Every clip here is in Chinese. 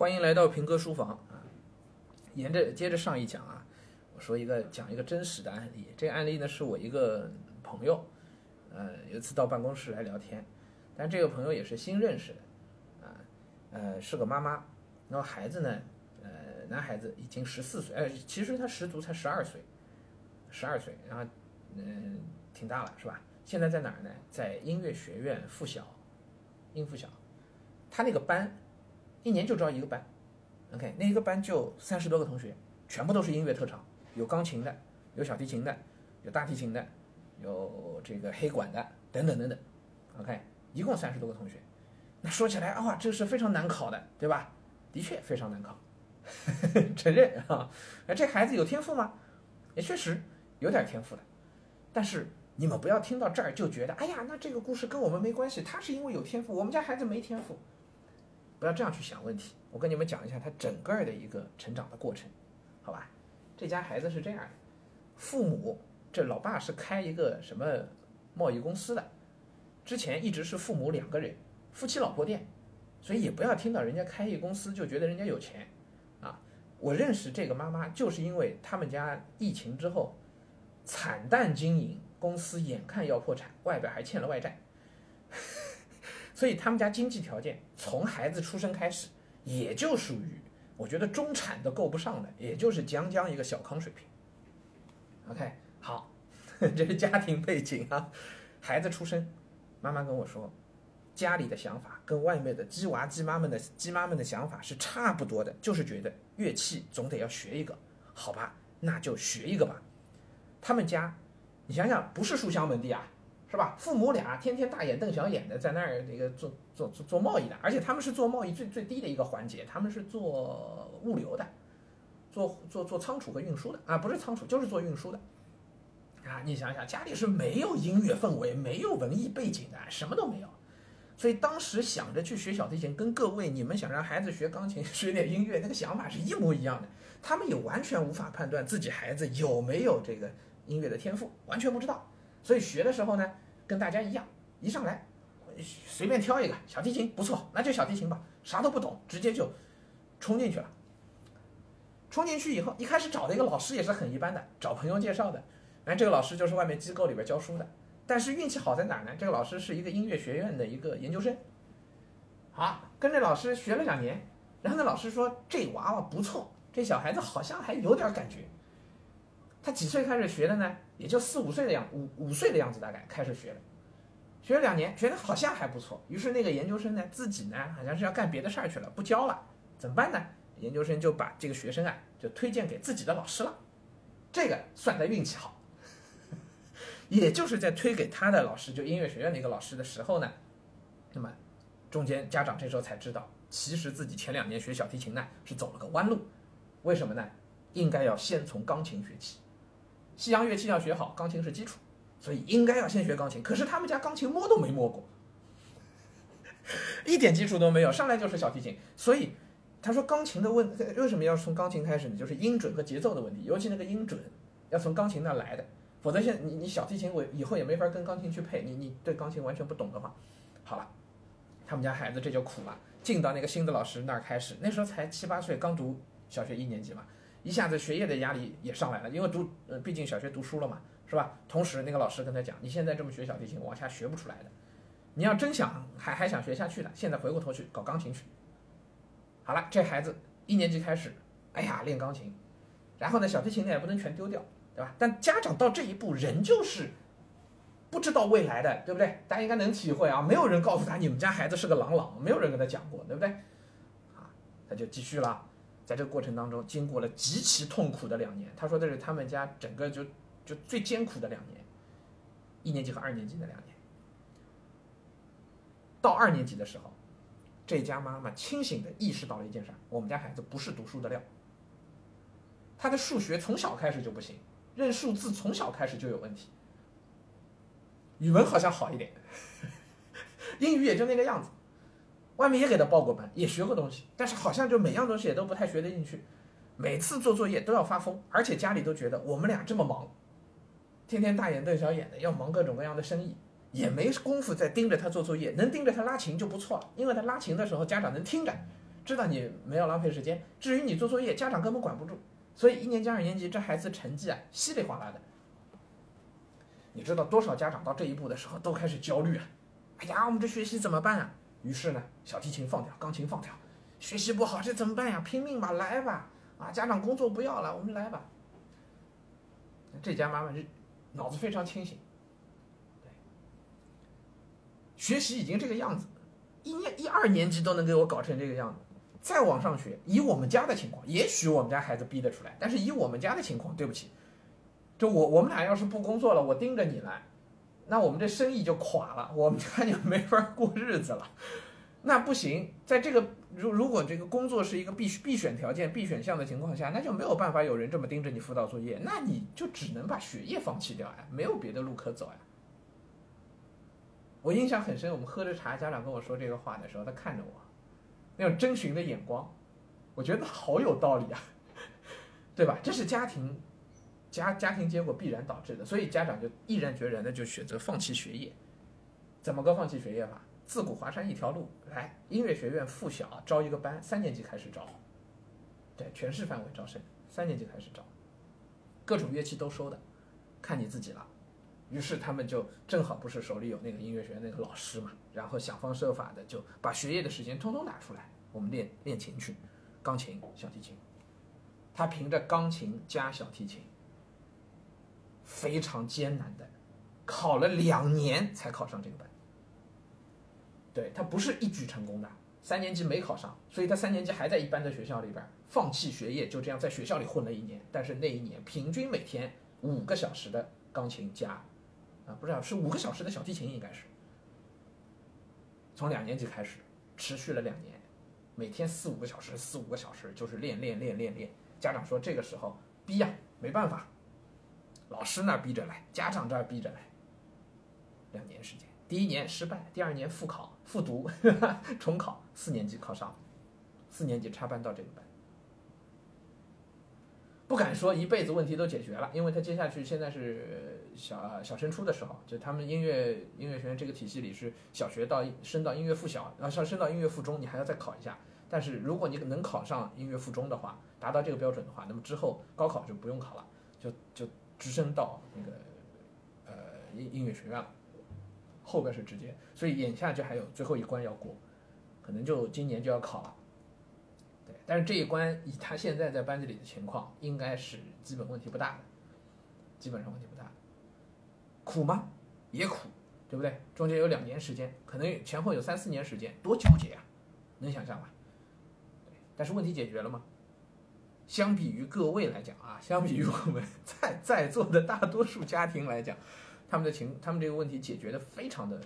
欢迎来到平哥书房啊！沿着接着上一讲啊，我说一个讲一个真实的案例。这个案例呢是我一个朋友，呃，有一次到办公室来聊天，但这个朋友也是新认识的，啊，呃，是个妈妈，然后孩子呢，呃，男孩子已经十四岁，呃，其实他十足才十二岁，十二岁，然后嗯，挺大了是吧？现在在哪儿呢？在音乐学院附小，音附小，他那个班。一年就招一个班，OK，那一个班就三十多个同学，全部都是音乐特长，有钢琴的，有小提琴的，有大提琴的，有这个黑管的，等等等等，OK，一共三十多个同学。那说起来啊，这是非常难考的，对吧？的确非常难考，承认啊。那这孩子有天赋吗？也确实有点天赋的。但是你们不要听到这儿就觉得，哎呀，那这个故事跟我们没关系，他是因为有天赋，我们家孩子没天赋。不要这样去想问题。我跟你们讲一下他整个的一个成长的过程，好吧？这家孩子是这样的，父母这老爸是开一个什么贸易公司的，之前一直是父母两个人夫妻老婆店，所以也不要听到人家开一公司就觉得人家有钱啊。我认识这个妈妈就是因为他们家疫情之后惨淡经营，公司眼看要破产，外边还欠了外债。所以他们家经济条件从孩子出生开始，也就属于我觉得中产都够不上的，也就是将将一个小康水平。OK，好，这是家庭背景啊。孩子出生，妈妈跟我说，家里的想法跟外面的鸡娃鸡妈们的鸡妈们的想法是差不多的，就是觉得乐器总得要学一个，好吧，那就学一个吧。他们家，你想想，不是书香门第啊。是吧？父母俩天天大眼瞪小眼的在那儿那个做做做做贸易的，而且他们是做贸易最最低的一个环节，他们是做物流的，做做做仓储和运输的啊，不是仓储就是做运输的啊。你想想，家里是没有音乐氛围、没有文艺背景的，什么都没有，所以当时想着去学小提琴，跟各位你们想让孩子学钢琴、学点音乐那个想法是一模一样的。他们也完全无法判断自己孩子有没有这个音乐的天赋，完全不知道。所以学的时候呢，跟大家一样，一上来随便挑一个小提琴不错，那就小提琴吧，啥都不懂，直接就冲进去了。冲进去以后，一开始找的一个老师也是很一般的，找朋友介绍的。哎，这个老师就是外面机构里边教书的，但是运气好在哪呢？这个老师是一个音乐学院的一个研究生。好，跟着老师学了两年，然后那老师说这娃娃不错，这小孩子好像还有点感觉。他几岁开始学的呢？也就四五岁的样，五五岁的样子大概开始学了，学了两年，觉得好像还不错。于是那个研究生呢，自己呢好像是要干别的事儿去了，不教了，怎么办呢？研究生就把这个学生啊，就推荐给自己的老师了。这个算他运气好，也就是在推给他的老师，就音乐学院的一个老师的时候呢，那么中间家长这时候才知道，其实自己前两年学小提琴呢是走了个弯路，为什么呢？应该要先从钢琴学起。西洋乐器要学好，钢琴是基础，所以应该要先学钢琴。可是他们家钢琴摸都没摸过，一点基础都没有，上来就是小提琴。所以他说钢琴的问为什么要从钢琴开始呢？就是音准和节奏的问题，尤其那个音准要从钢琴那来的，否则现你你小提琴我以后也没法跟钢琴去配。你你对钢琴完全不懂的话，好了，他们家孩子这就苦了，进到那个新的老师那儿开始，那时候才七八岁，刚读小学一年级嘛。一下子学业的压力也上来了，因为读呃，毕竟小学读书了嘛，是吧？同时那个老师跟他讲，你现在这么学小提琴，往下学不出来的。你要真想还还想学下去的，现在回过头去搞钢琴去。好了，这孩子一年级开始，哎呀练钢琴，然后呢小提琴呢也不能全丢掉，对吧？但家长到这一步仍旧是不知道未来的，对不对？大家应该能体会啊，没有人告诉他你们家孩子是个朗朗，没有人跟他讲过，对不对？啊，他就继续了。在这个过程当中，经过了极其痛苦的两年。他说的是他们家整个就就最艰苦的两年，一年级和二年级的两年。到二年级的时候，这家妈妈清醒的意识到了一件事：我们家孩子不是读书的料。他的数学从小开始就不行，认数字从小开始就有问题。语文好像好一点，英语也就那个样子。外面也给他报过班，也学过东西，但是好像就每样东西也都不太学得进去，每次做作业都要发疯，而且家里都觉得我们俩这么忙，天天大眼瞪小眼的，要忙各种各样的生意，也没工夫再盯着他做作业，能盯着他拉琴就不错了，因为他拉琴的时候家长能听着，知道你没有浪费时间。至于你做作业，家长根本管不住。所以一年级、二年级这孩子成绩啊稀里哗啦的。你知道多少家长到这一步的时候都开始焦虑啊？哎呀，我们这学习怎么办啊？于是呢，小提琴放掉，钢琴放掉，学习不好这怎么办呀？拼命吧，来吧！啊，家长工作不要了，我们来吧。这家妈妈是脑子非常清醒，对，学习已经这个样子，一年一二年级都能给我搞成这个样子，再往上学，以我们家的情况，也许我们家孩子逼得出来，但是以我们家的情况，对不起，就我我们俩要是不工作了，我盯着你来，那我们这生意就垮了，我们家就没法过日子了。那不行，在这个如如果这个工作是一个必须必选条件、必选项的情况下，那就没有办法有人这么盯着你辅导作业，那你就只能把学业放弃掉呀，没有别的路可走呀。我印象很深，我们喝着茶，家长跟我说这个话的时候，他看着我，那种征询的眼光，我觉得好有道理啊，对吧？这是家庭家家庭结果必然导致的，所以家长就毅然决然的就选择放弃学业，怎么个放弃学业法？自古华山一条路，来音乐学院附小招一个班，三年级开始招，对，全市范围招生，三年级开始招，各种乐器都收的，看你自己了。于是他们就正好不是手里有那个音乐学院那个老师嘛，然后想方设法的就把学业的时间通通拿出来，我们练练琴去，钢琴、小提琴。他凭着钢琴加小提琴，非常艰难的考了两年才考上这个班。对他不是一举成功的，三年级没考上，所以他三年级还在一般的学校里边放弃学业，就这样在学校里混了一年。但是那一年平均每天五个小时的钢琴加，啊，不知道是五个小时的小提琴应该是。从两年级开始，持续了两年，每天四五个小时，四五个小时就是练练练练练。家长说这个时候逼呀，没办法，老师那儿逼着来，家长这儿逼着来，两年时间。第一年失败，第二年复考复读，重考，四年级考上，四年级插班到这个班，不敢说一辈子问题都解决了，因为他接下去现在是小小升初的时候，就他们音乐音乐学院这个体系里是小学到升到音乐附小，然后上升到音乐附中，你还要再考一下。但是如果你能考上音乐附中的话，达到这个标准的话，那么之后高考就不用考了，就就直升到那个呃音音乐学院了。后边是直接，所以眼下就还有最后一关要过，可能就今年就要考了。对，但是这一关以他现在在班级里的情况，应该是基本问题不大的，基本上问题不大。苦吗？也苦，对不对？中间有两年时间，可能前后有三四年时间，多纠结啊，能想象吧？对，但是问题解决了吗？相比于各位来讲啊，相比于我们在在座的大多数家庭来讲。他们的情，他们这个问题解决的非常的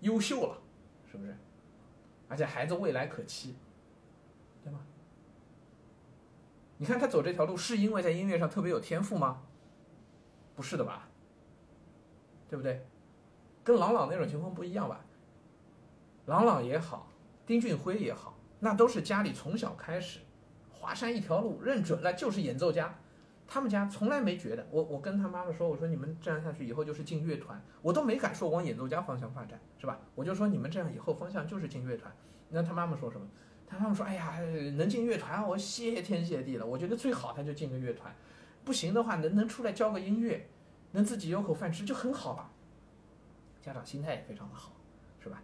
优秀了，是不是？而且孩子未来可期，对吗？你看他走这条路是因为在音乐上特别有天赋吗？不是的吧？对不对？跟朗朗那种情况不一样吧？朗朗也好，丁俊晖也好，那都是家里从小开始，华山一条路认准了就是演奏家。他们家从来没觉得我，我跟他妈妈说，我说你们这样下去以后就是进乐团，我都没敢说往演奏家方向发展，是吧？我就说你们这样以后方向就是进乐团。那他妈妈说什么？他妈妈说，哎呀，能进乐团，我谢天谢地了。我觉得最好他就进个乐团，不行的话能能出来教个音乐，能自己有口饭吃就很好了。家长心态也非常的好。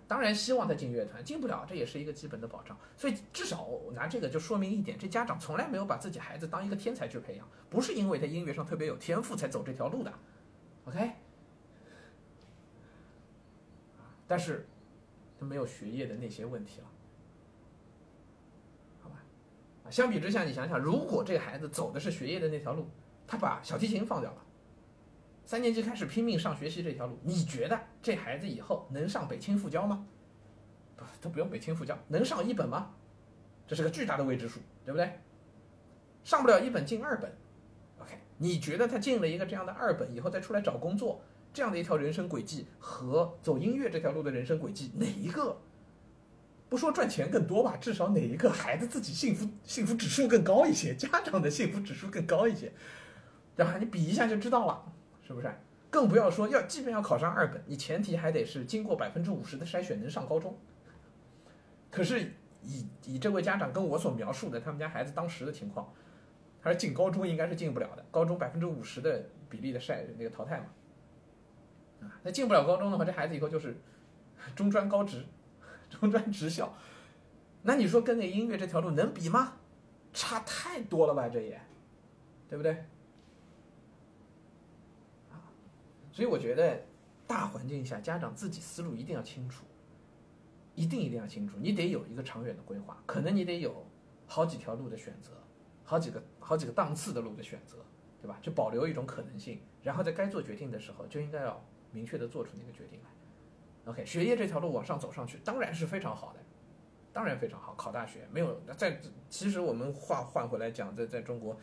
当然希望他进乐团，进不了，这也是一个基本的保障。所以至少我拿这个就说明一点：这家长从来没有把自己孩子当一个天才去培养，不是因为他音乐上特别有天赋才走这条路的。OK，但是他没有学业的那些问题了，好吧？啊，相比之下，你想想，如果这个孩子走的是学业的那条路，他把小提琴放掉了。三年级开始拼命上学习这条路，你觉得这孩子以后能上北清复交吗？不，都不用北清复交，能上一本吗？这是个巨大的未知数，对不对？上不了一本进二本，OK？你觉得他进了一个这样的二本以后再出来找工作，这样的一条人生轨迹和走音乐这条路的人生轨迹哪一个不说赚钱更多吧？至少哪一个孩子自己幸福幸福指数更高一些，家长的幸福指数更高一些，对吧？你比一下就知道了。是不是？更不要说要，即便要考上二本，你前提还得是经过百分之五十的筛选能上高中。可是以以这位家长跟我所描述的他们家孩子当时的情况，他说进高中应该是进不了的，高中百分之五十的比例的筛那个淘汰嘛，啊，那进不了高中的话，这孩子以后就是中专高职，中专职校，那你说跟那音乐这条路能比吗？差太多了吧，这也，对不对？啊，所以我觉得大环境下家长自己思路一定要清楚。一定一定要清楚，你得有一个长远的规划，可能你得有好几条路的选择，好几个好几个档次的路的选择，对吧？就保留一种可能性，然后在该做决定的时候，就应该要明确的做出那个决定来。OK，学业这条路往上走上去，当然是非常好的，当然非常好，考大学没有在。其实我们话换回来讲，在在中国，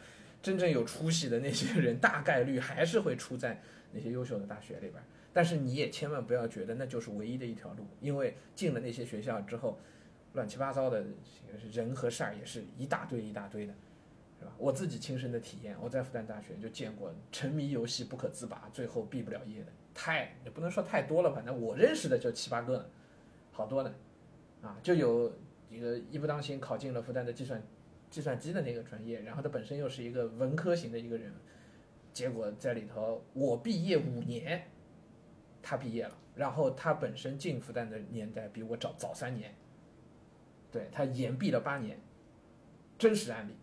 真正有出息的那些人，大概率还是会出在那些优秀的大学里边。但是你也千万不要觉得那就是唯一的一条路，因为进了那些学校之后，乱七八糟的人和事儿也是一大堆一大堆的，是吧？我自己亲身的体验，我在复旦大学就见过沉迷游戏不可自拔，最后毕不了业的，太也不能说太多了，反正我认识的就七八个呢，好多呢，啊，就有一个一不当心考进了复旦的计算计算机的那个专业，然后他本身又是一个文科型的一个人，结果在里头我毕业五年。他毕业了，然后他本身进复旦的年代比我早早三年，对他延毕了八年，真实案例。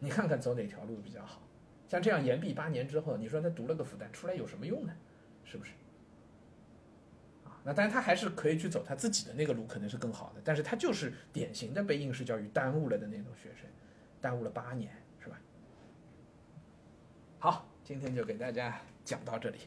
你看看走哪条路比较好？像这样延毕八年之后，你说他读了个复旦出来有什么用呢？是不是？那当然他还是可以去走他自己的那个路，可能是更好的。但是他就是典型的被应试教育耽误了的那种学生，耽误了八年，是吧？好，今天就给大家讲到这里。